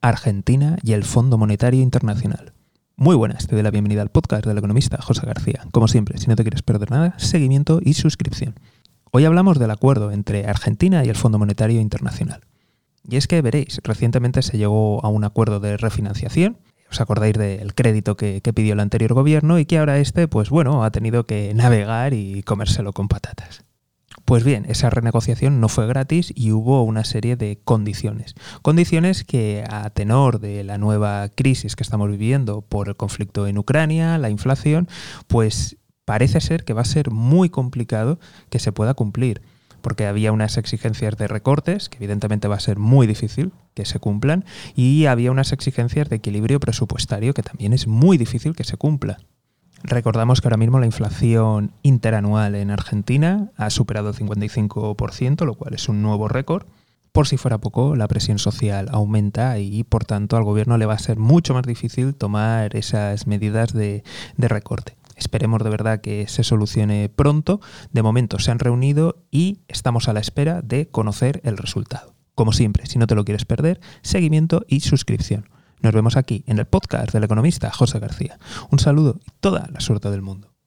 Argentina y el Fondo Monetario Internacional. Muy buenas, te doy la bienvenida al podcast del economista José García. Como siempre, si no te quieres perder nada, seguimiento y suscripción. Hoy hablamos del acuerdo entre Argentina y el Fondo Monetario Internacional. Y es que veréis, recientemente se llegó a un acuerdo de refinanciación. Os acordáis del crédito que, que pidió el anterior gobierno y que ahora este, pues bueno, ha tenido que navegar y comérselo con patatas. Pues bien, esa renegociación no fue gratis y hubo una serie de condiciones. Condiciones que a tenor de la nueva crisis que estamos viviendo por el conflicto en Ucrania, la inflación, pues parece ser que va a ser muy complicado que se pueda cumplir porque había unas exigencias de recortes, que evidentemente va a ser muy difícil que se cumplan, y había unas exigencias de equilibrio presupuestario que también es muy difícil que se cumpla. Recordamos que ahora mismo la inflación interanual en Argentina ha superado el 55%, lo cual es un nuevo récord. Por si fuera poco, la presión social aumenta y por tanto al gobierno le va a ser mucho más difícil tomar esas medidas de, recorte. Esperemos de verdad que se solucione pronto. De momento se han reunido y estamos a la espera de conocer el resultado. Como siempre, si no te lo quieres perder, seguimiento y suscripción. Nos vemos aquí en el podcast del economista José García. Un saludo y toda la suerte del mundo.